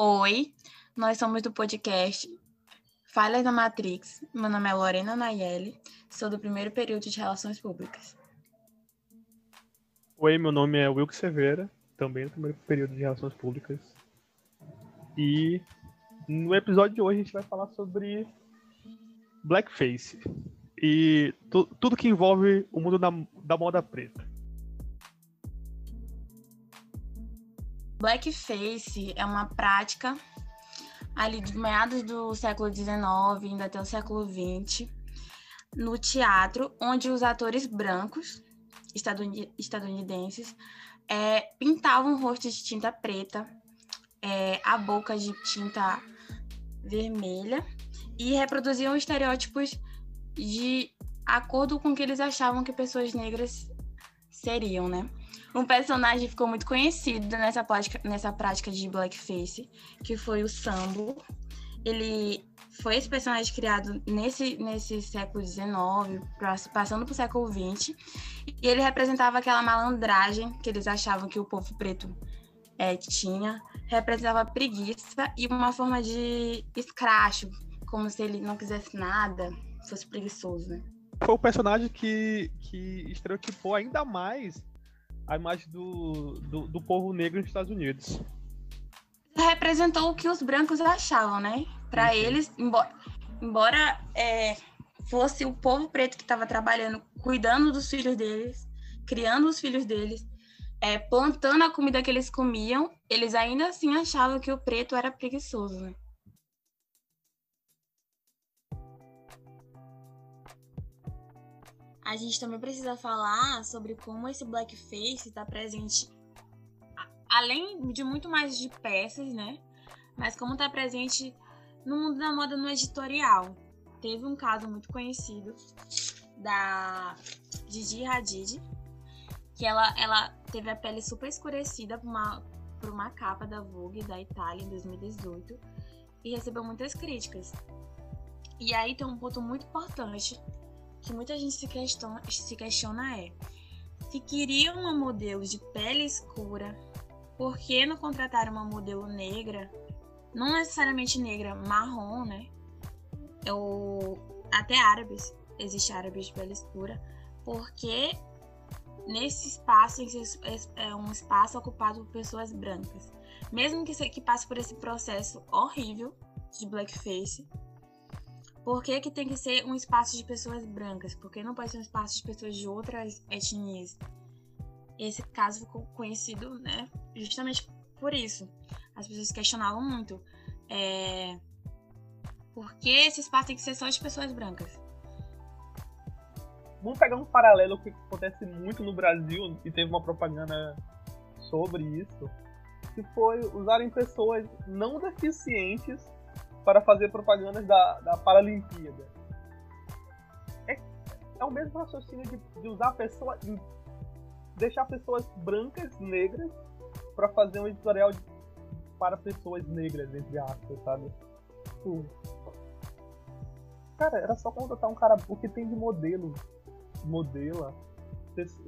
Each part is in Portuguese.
Oi, nós somos do podcast Falhas da Matrix. Meu nome é Lorena Nayeli, sou do primeiro período de Relações Públicas. Oi, meu nome é Wilke Severa, também do primeiro período de Relações Públicas. E no episódio de hoje a gente vai falar sobre blackface e tu, tudo que envolve o mundo da, da moda preta. Blackface é uma prática ali de meados do século XIX, ainda até o século XX, no teatro, onde os atores brancos estadunidenses é, pintavam o rosto de tinta preta, é, a boca de tinta vermelha e reproduziam estereótipos de acordo com o que eles achavam que pessoas negras seriam, né? Um personagem ficou muito conhecido nessa prática, nessa prática de blackface, que foi o Sambo. Ele foi esse personagem criado nesse, nesse século XIX, passando para o século XX, e ele representava aquela malandragem que eles achavam que o povo preto é, tinha, representava preguiça e uma forma de escracho, como se ele não quisesse nada, fosse preguiçoso, né? Foi o personagem que, que estereotipou ainda mais a imagem do, do, do povo negro nos Estados Unidos. Representou o que os brancos achavam, né? Para eles, embora, embora é, fosse o povo preto que estava trabalhando, cuidando dos filhos deles, criando os filhos deles, é, plantando a comida que eles comiam, eles ainda assim achavam que o preto era preguiçoso, né? A gente também precisa falar sobre como esse blackface está presente, além de muito mais de peças, né? Mas como está presente no mundo da moda no editorial. Teve um caso muito conhecido da Gigi Hadid, que ela, ela teve a pele super escurecida por uma, por uma capa da Vogue da Itália em 2018 e recebeu muitas críticas. E aí tem um ponto muito importante que muita gente se questiona, se questiona é: se queriam uma modelo de pele escura, por que não contrataram uma modelo negra? Não necessariamente negra, marrom, né? Ou até árabes, existe árabes de pele escura, porque nesse espaço é um espaço ocupado por pessoas brancas. Mesmo que, que passe por esse processo horrível de blackface, por que, que tem que ser um espaço de pessoas brancas? Por que não pode ser um espaço de pessoas de outras etnias? Esse caso ficou conhecido, né, justamente por isso. As pessoas questionavam muito. É... Por que esse espaço tem que ser só de pessoas brancas? Vamos pegar um paralelo que acontece muito no Brasil e teve uma propaganda sobre isso, que foi usarem pessoas não deficientes para fazer propagandas da, da Paralimpíada. É, é o mesmo raciocínio de, de usar pessoas. De deixar pessoas brancas, negras, para fazer um editorial de, para pessoas negras, entre aspas, sabe? Tipo, cara, era só contratar um cara. O que tem de modelo? Modela.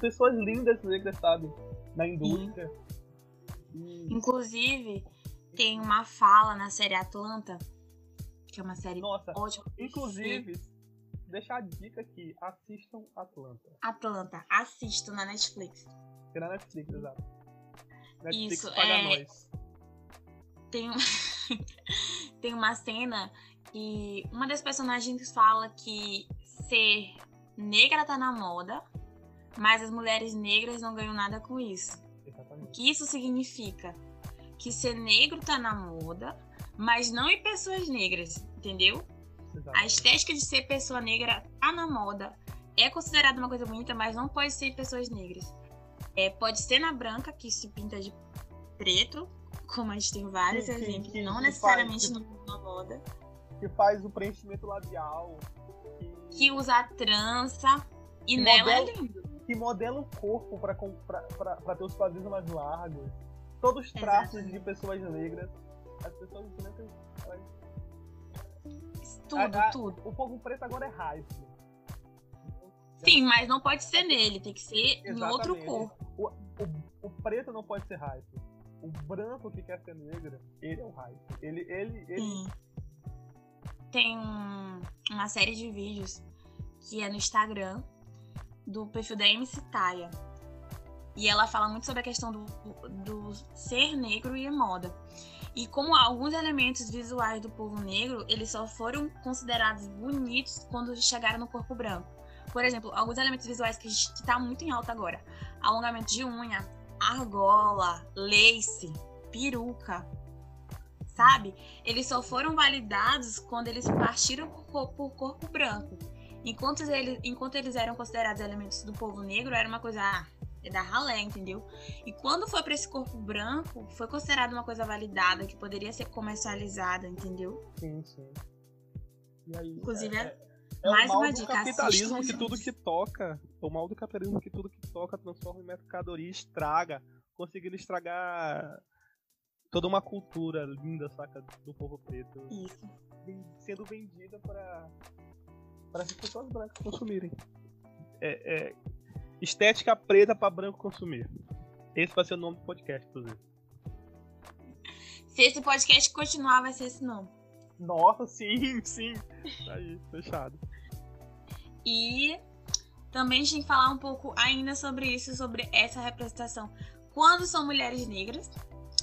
Pessoas lindas negras, sabe? Na indústria. E... Inclusive, tem uma fala na série Atlanta que é uma série Nossa, ótima. Inclusive, deixar a dica aqui, assistam Atlanta. Atlanta, assistam na Netflix. É na Netflix, exato. Netflix Isso, paga é... nós. Tem, tem uma cena que uma das personagens fala que ser negra tá na moda, mas as mulheres negras não ganham nada com isso. Exatamente. O que isso significa? Que ser negro tá na moda, mas não em pessoas negras, entendeu? A estética de ser pessoa negra tá na moda. É considerada uma coisa bonita, mas não pode ser em pessoas negras. É, pode ser na branca, que se pinta de preto, como a gente tem vários sim, exemplos, que, não que necessariamente faz, na moda. Que faz o preenchimento labial. Que, que usa a trança. E nela modela, é lindo. Que modela o corpo para ter os quadris mais largos. Todos os traços de pessoas negras as pessoas brancas. Elas... Tudo, a, a, tudo. O fogo preto agora é hype. Sim, mas não pode ser nele, tem que ser Exatamente. em outro corpo. O, o, o, preto não pode ser hype. o branco que quer ser negro, ele é o hype. Ele, ele, ele... Sim. Tem uma série de vídeos que é no Instagram do perfil da MC Taya. E ela fala muito sobre a questão do, do ser negro e moda. E como alguns elementos visuais do povo negro, eles só foram considerados bonitos quando chegaram no corpo branco. Por exemplo, alguns elementos visuais que está muito em alta agora. Alongamento de unha, argola, lace, peruca, sabe? Eles só foram validados quando eles partiram por, por corpo branco. Enquanto eles, enquanto eles eram considerados elementos do povo negro, era uma coisa, ah, é da ralé, entendeu? E quando foi para esse corpo branco, foi considerado uma coisa validada, que poderia ser comercializada, entendeu? Sim, sim. Aí, Inclusive, é, é, é mais o mal uma do dica. capitalismo que tudo que toca, o mal do capitalismo que tudo que toca transforma em mercadoria estraga, conseguindo estragar toda uma cultura linda, saca, do povo preto. Isso. Sendo vendida para para as pessoas brancas consumirem. É, é, Estética preta para branco consumir. Esse vai ser o nome do podcast, inclusive. Se esse podcast continuar, vai ser esse nome. Nossa, sim, sim. Tá aí, fechado. E também a gente tem que falar um pouco ainda sobre isso, sobre essa representação. Quando são mulheres negras,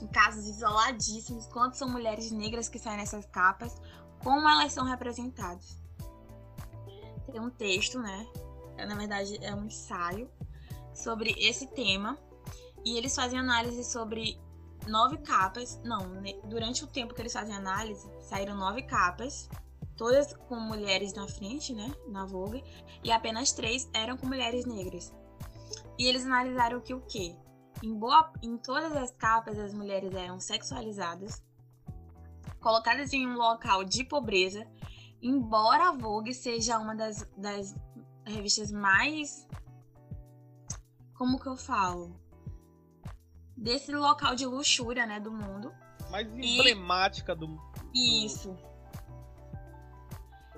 em casos isoladíssimos, quando são mulheres negras que saem nessas capas, como elas são representadas. Tem um texto, né, na verdade é um ensaio sobre esse tema e eles fazem análise sobre nove capas. Não, durante o tempo que eles fazem análise, saíram nove capas, todas com mulheres na frente, né, na Vogue, e apenas três eram com mulheres negras. E eles analisaram que o quê? Em, boa, em todas as capas, as mulheres eram sexualizadas, colocadas em um local de pobreza, embora a Vogue seja uma das, das revistas mais. Como que eu falo? Desse local de luxúria, né, do mundo. Mais emblemática e... do. Isso.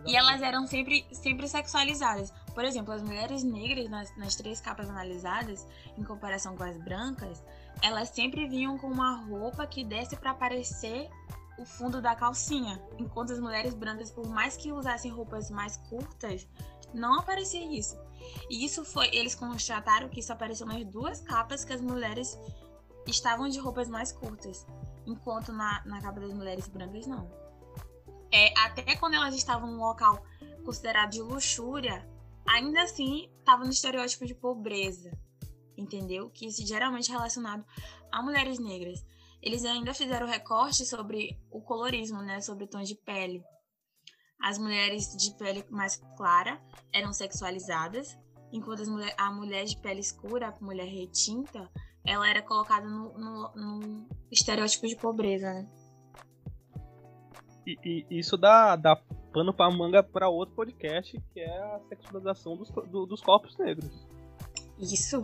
E elas eram sempre, sempre sexualizadas. Por exemplo, as mulheres negras, nas, nas três capas analisadas, em comparação com as brancas, elas sempre vinham com uma roupa que desse para aparecer o fundo da calcinha. Enquanto as mulheres brancas, por mais que usassem roupas mais curtas, não aparecia isso. E isso foi, eles constataram que isso apareceu nas duas capas que as mulheres estavam de roupas mais curtas, enquanto na, na capa das mulheres brancas não. É, até quando elas estavam num local considerado de luxúria, ainda assim estava no estereótipo de pobreza, entendeu? Que isso geralmente é relacionado a mulheres negras. Eles ainda fizeram recorte sobre o colorismo, né, sobre tons de pele. As mulheres de pele mais clara eram sexualizadas, enquanto mulher, a mulher de pele escura, a mulher retinta, ela era colocada no, no, no estereótipo de pobreza, né? E, e, isso dá, dá pano pra manga para outro podcast, que é a sexualização dos, do, dos corpos negros. Isso.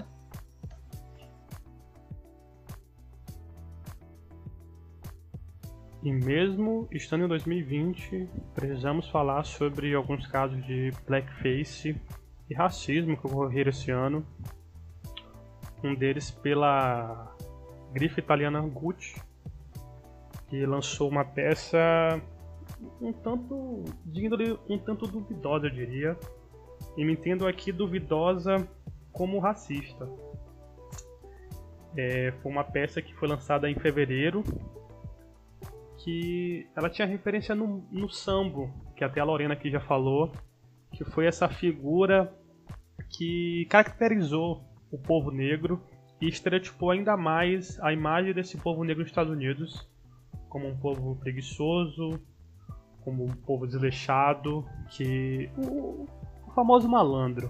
E mesmo estando em 2020, precisamos falar sobre alguns casos de blackface e racismo que ocorreram esse ano. Um deles pela grife italiana Gucci, que lançou uma peça um tanto de índole um tanto duvidosa, eu diria. E me entendo aqui duvidosa como racista. É, foi uma peça que foi lançada em fevereiro que ela tinha referência no, no sambo, que até a Lorena aqui já falou, que foi essa figura que caracterizou o povo negro e estereotipou ainda mais a imagem desse povo negro nos Estados Unidos como um povo preguiçoso, como um povo desleixado, que o, o famoso malandro.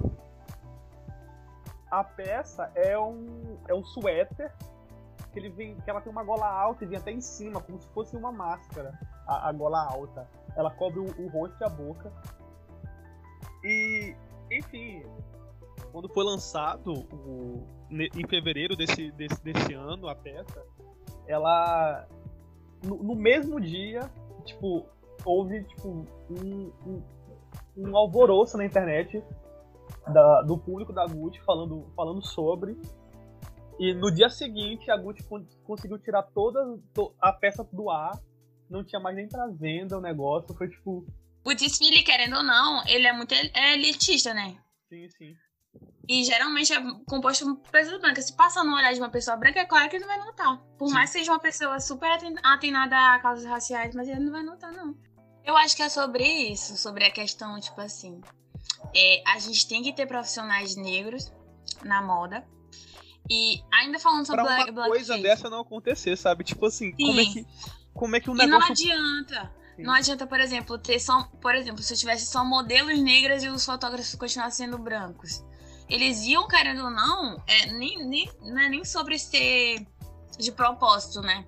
A peça é um é um suéter que ele vem, que ela tem uma gola alta e vem até em cima, como se fosse uma máscara, a, a gola alta. Ela cobre o, o, rosto e a boca. E, enfim, quando foi lançado o, em fevereiro desse, desse, desse ano a peça, ela no, no mesmo dia, tipo, houve tipo um, um, um alvoroço na internet da, do público da Gucci falando, falando sobre E no dia seguinte, a Gucci conseguiu tirar toda a peça do ar. Não tinha mais nem pra venda o negócio. Foi tipo. O desfile, querendo ou não, ele é muito elitista, né? Sim, sim. E geralmente é composto por pessoas brancas. Se passa no olhar de uma pessoa branca, é claro que ele não vai notar. Por Sim. mais que seja uma pessoa super atenada a causas raciais, mas ele não vai notar, não. Eu acho que é sobre isso, sobre a questão, tipo assim. É, a gente tem que ter profissionais negros na moda. E ainda falando sobre pra Black, uma coisa dessa não acontecer, sabe? Tipo assim, Sim. como é que como é que o negócio E não adianta. Sim. Não adianta, por exemplo, ter só, por exemplo, se eu tivesse só modelos negras e os fotógrafos continuassem sendo brancos eles iam, querendo ou não, é, nem, nem, não é nem sobre ser de propósito, né?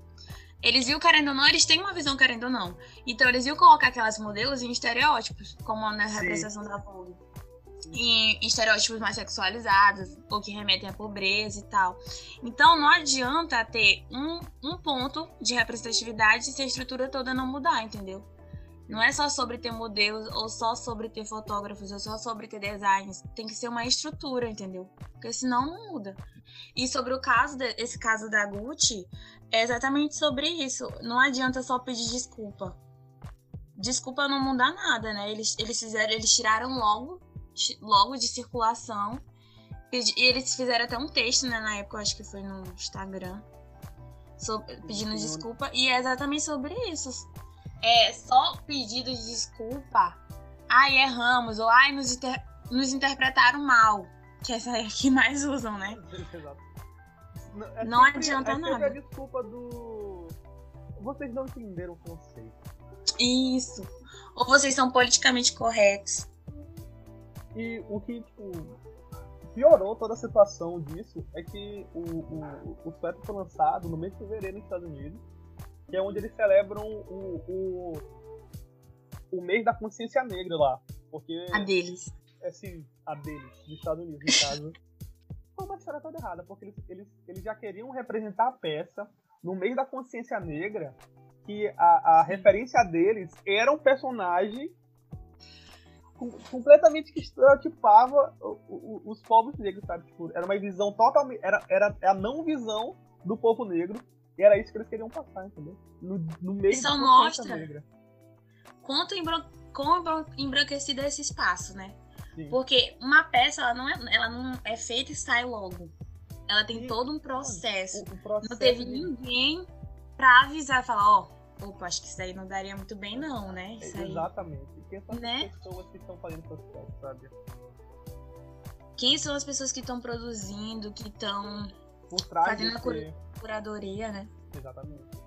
Eles iam querendo ou não, eles têm uma visão querendo ou não. Então eles iam colocar aquelas modelos em estereótipos, como na representação da Vogue. Em, estereótipos mais sexualizados, ou que remetem à pobreza e tal. Então não adianta ter um, um ponto de representatividade se a estrutura toda não mudar, entendeu? Não é só sobre ter modelos, ou só sobre ter fotógrafos, ou só sobre ter designs. Tem que ser uma estrutura, entendeu? Porque senão não muda. E sobre o caso, de, esse caso da Gucci, é exatamente sobre isso. Não adianta só pedir desculpa. Desculpa não mudar nada, né? Eles, eles fizeram, eles tiraram logo, logo de circulação. E eles fizeram até um texto, né? Na época, acho que foi no Instagram. Sobre, pedindo desculpa. E é exatamente sobre isso é só pedido de desculpa, ai, erramos, ou ai, nos, inter... nos interpretaram mal. Que essa é a que mais usam, né? Exato. Não, é não sempre, adianta é nada. a desculpa do. Vocês não entenderam o conceito. Isso. Ou vocês são politicamente corretos. E o que, tipo, piorou toda a situação disso é que o, o, o foi lançado no mês de fevereiro nos Estados Unidos que é onde eles celebram o, o, o mês da consciência negra lá. Porque, a deles. É sim, a deles, dos Estados Unidos, no caso. Foi uma história toda errada, porque eles, eles, eles já queriam representar a peça no mês da consciência negra, que a, a referência deles era um personagem completamente que estereotipava os povos negros, sabe? Tipo, era uma visão totalmente. Era, era a não visão do povo negro e era isso que eles queriam passar, entendeu? No, no meio Isso mostra negra. quanto embran embranquecido é esse espaço, né? Sim. Porque uma peça, ela não, é, ela não é feita e sai logo. Ela tem Sim. todo um processo. O, o processo. Não teve ninguém pra avisar e falar, ó, oh, opa, acho que isso aí não daria muito bem não, né? Isso Exatamente. São né? as pessoas que estão fazendo processo, sabe? Quem são as pessoas que estão produzindo, que estão fazendo a curadoria, né? Exatamente.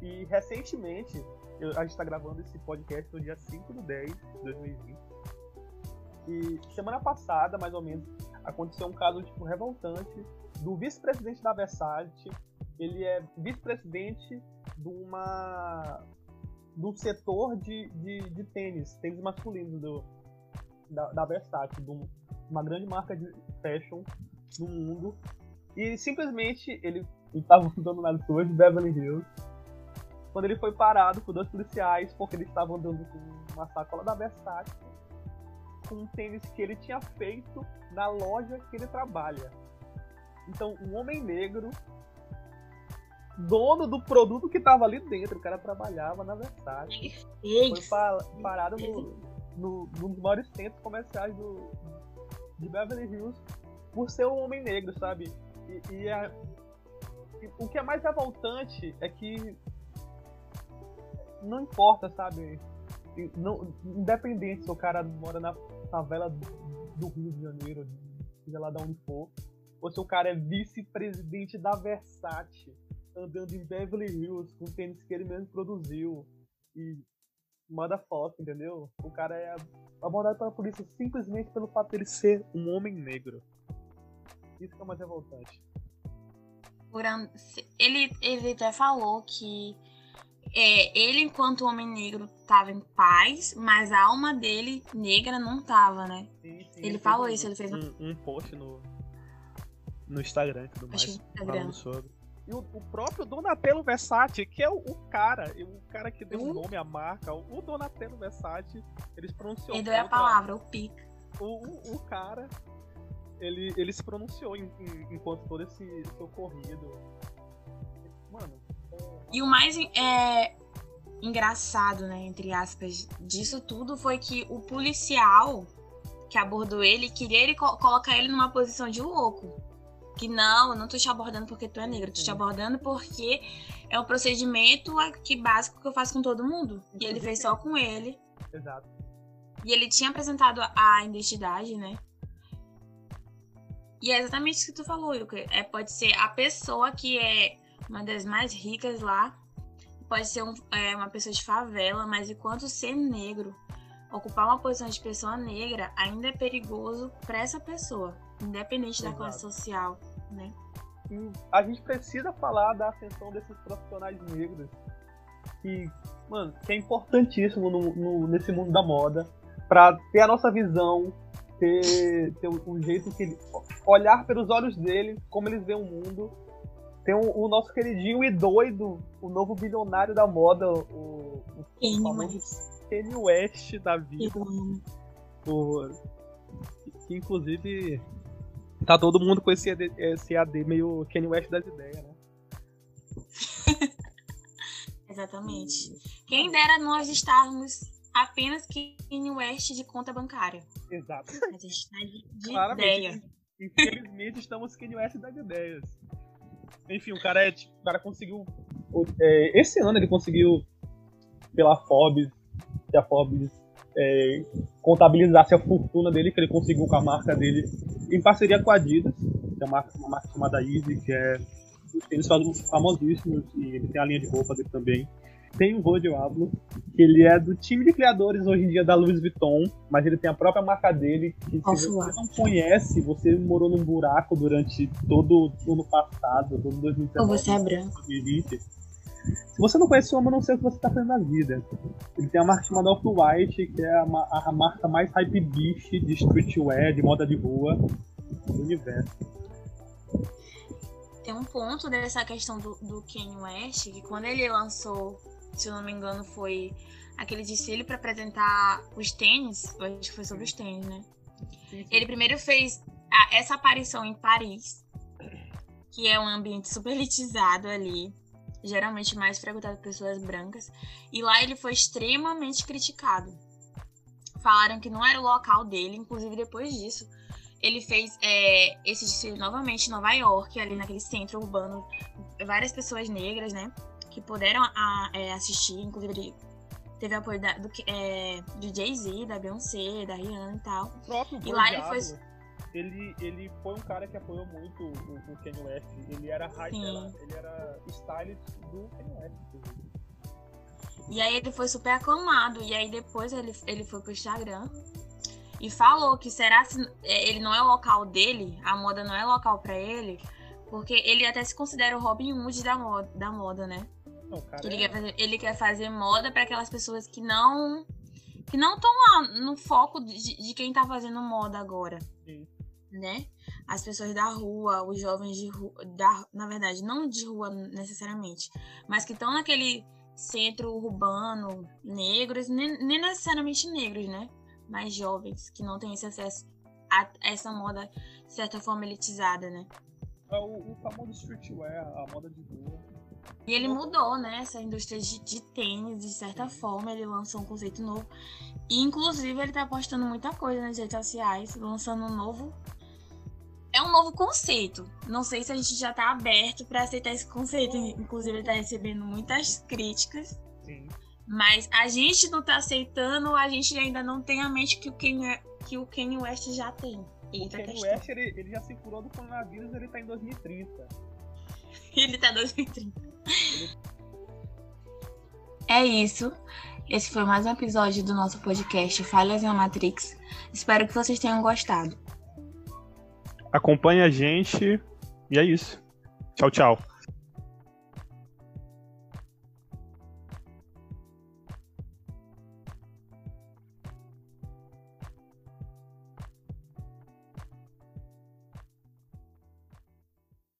E recentemente, eu, a gente está gravando esse podcast no dia 5 de 10 de 2020. E semana passada, mais ou menos, aconteceu um caso tipo revoltante do vice-presidente da Versace. Ele é vice-presidente de uma do setor de, de, de tênis, tênis masculinos do, da, da Versace, de uma grande marca de fashion no mundo. E simplesmente ele estava andando nas ruas de Beverly Hills quando ele foi parado por dois policiais porque ele estava andando com uma sacola da Versace com um tênis que ele tinha feito na loja que ele trabalha. Então, um homem negro, dono do produto que estava ali dentro, o cara trabalhava na Versace, foi parado no, no, num dos maiores centros comerciais do, de Beverly Hills por ser um homem negro, sabe? E, e, a, e, o que é mais revoltante é que não importa, sabe? Não, independente se o cara mora na favela do Rio de Janeiro, seja lá de onde for, ou se o cara é vice-presidente da Versace, andando em Beverly Hills com tênis que ele mesmo produziu e manda foto, entendeu? O cara é abordado pela polícia simplesmente pelo fato de ele ser um homem negro. Isso que é mais revoltante. Ele, ele até falou que é, ele, enquanto homem negro, estava em paz, mas a alma dele, negra, não estava, né? Sim, sim, ele falou isso, ele fez um, um post no, no Instagram e tudo mais. Instagram. sobre. E o, o, próprio Donatello Versace, que é o, o, cara, o cara que deu o um nome à marca, o, Donatello Versace, eles pronunciam. Ele deu a palavra, o pica. O, o, cara ele, ele se pronunciou em, em, enquanto todo esse, esse ocorrido. Mano. E o mais é, engraçado, né, entre aspas, disso tudo foi que o policial que abordou ele queria ele co colocar ele numa posição de louco. Que não, eu não tô te abordando porque tu é negro, tô te abordando porque é um procedimento aqui básico que eu faço com todo mundo. E ele fez só com ele. Exato. E ele tinha apresentado a identidade, né? E é exatamente isso que tu falou, Yuka. É, pode ser a pessoa que é uma das mais ricas lá, pode ser um, é, uma pessoa de favela, mas enquanto ser negro, ocupar uma posição de pessoa negra ainda é perigoso para essa pessoa, independente Exato. da classe social, né? E a gente precisa falar da ascensão desses profissionais negros, que, mano, que é importantíssimo no, no, nesse mundo da moda, para ter a nossa visão, ter, ter um jeito que ele. olhar pelos olhos dele, como eles veem o mundo. Tem o, o nosso queridinho e doido, o novo bilionário da moda, o, o Kanye West da vida. O, que inclusive tá todo mundo com esse AD, esse AD meio Kanye West das ideias, né? Exatamente. Quem dera nós estarmos apenas Kanye West de conta bancária. Exato. A gente tá de, de ideia. Infelizmente estamos Kanye West das ideias. Enfim, o cara, é, tipo, o cara conseguiu. É, esse ano ele conseguiu, pela Forbes, que a Forbes é, contabilizasse a fortuna dele, que ele conseguiu com a marca dele, em parceria com a Adidas, que é uma marca, uma marca chamada Easy, que é. Eles fazem famosíssimos e ele tem a linha de roupa dele também tem o Vô Diablo, que ele é do time de criadores hoje em dia da Louis Vuitton, mas ele tem a própria marca dele, que se você não conhece, você morou num buraco durante todo o ano passado, todo 2019, Ou você é branco. 2020. Se você não conhece o homem, não sei o que você está fazendo na vida. Ele tem a marca chamada Off-White, que é a, a, marca mais hype beast de streetwear, de moda de rua do universo tem um ponto dessa questão do, do Kanye West, que quando ele lançou se eu não me engano, foi aquele desfile para apresentar os tênis. Eu acho que foi sobre os tênis, né? Ele primeiro fez a, essa aparição em Paris, que é um ambiente super elitizado ali, geralmente mais frequentado por pessoas brancas, e lá ele foi extremamente criticado. Falaram que não era o local dele, inclusive depois disso. Ele fez é, esse desfile novamente em Nova York, ali naquele centro urbano, várias pessoas negras, né? que puderam a, é, assistir, inclusive teve apoio da, do, é, do Jay-Z, da Beyoncé, da Rihanna e tal. O próprio e lá ele foi. Ele, ele foi um cara que apoiou muito o, o Kanye West. Ele era, era ele era stylist do Kanye West. E aí ele foi super aclamado. E aí depois ele, ele foi pro Instagram e falou que será se é, ele não é o local dele, a moda não é local para ele, porque ele até se considera o Robin Hood da moda, da moda né? ele, é... quer fazer, ele quer fazer moda para aquelas pessoas que não que não estão lá no foco de, de, quem tá fazendo moda agora. Sim. Né? As pessoas da rua, os jovens de rua, da, na verdade, não de rua necessariamente, mas que estão naquele centro urbano, negros, nem, nem, necessariamente negros, né? Mas jovens, que não têm esse acesso a essa moda, de certa forma, elitizada, né? É o, o famoso streetwear, a moda de rua e ele mudou, né, essa indústria de, de, tênis, de certa forma, ele lançou um conceito novo. E, inclusive, ele tá postando muita coisa nas redes sociais, lançando um novo. É um novo conceito. Não sei se a gente já tá aberto para aceitar esse conceito. Inclusive, ele tá recebendo muitas críticas. Sim. Mas a gente não tá aceitando, a gente ainda não tem a mente que o Kanye, que o Kanye West já tem. o Kanye West, ele, ele já se curou do coronavírus, ele tá em 2030. ele tá em 2030. É isso. Esse foi mais um episódio do nosso podcast Falhas na Matrix. Espero que vocês tenham gostado. Acompanhe a gente e é isso. Tchau, tchau.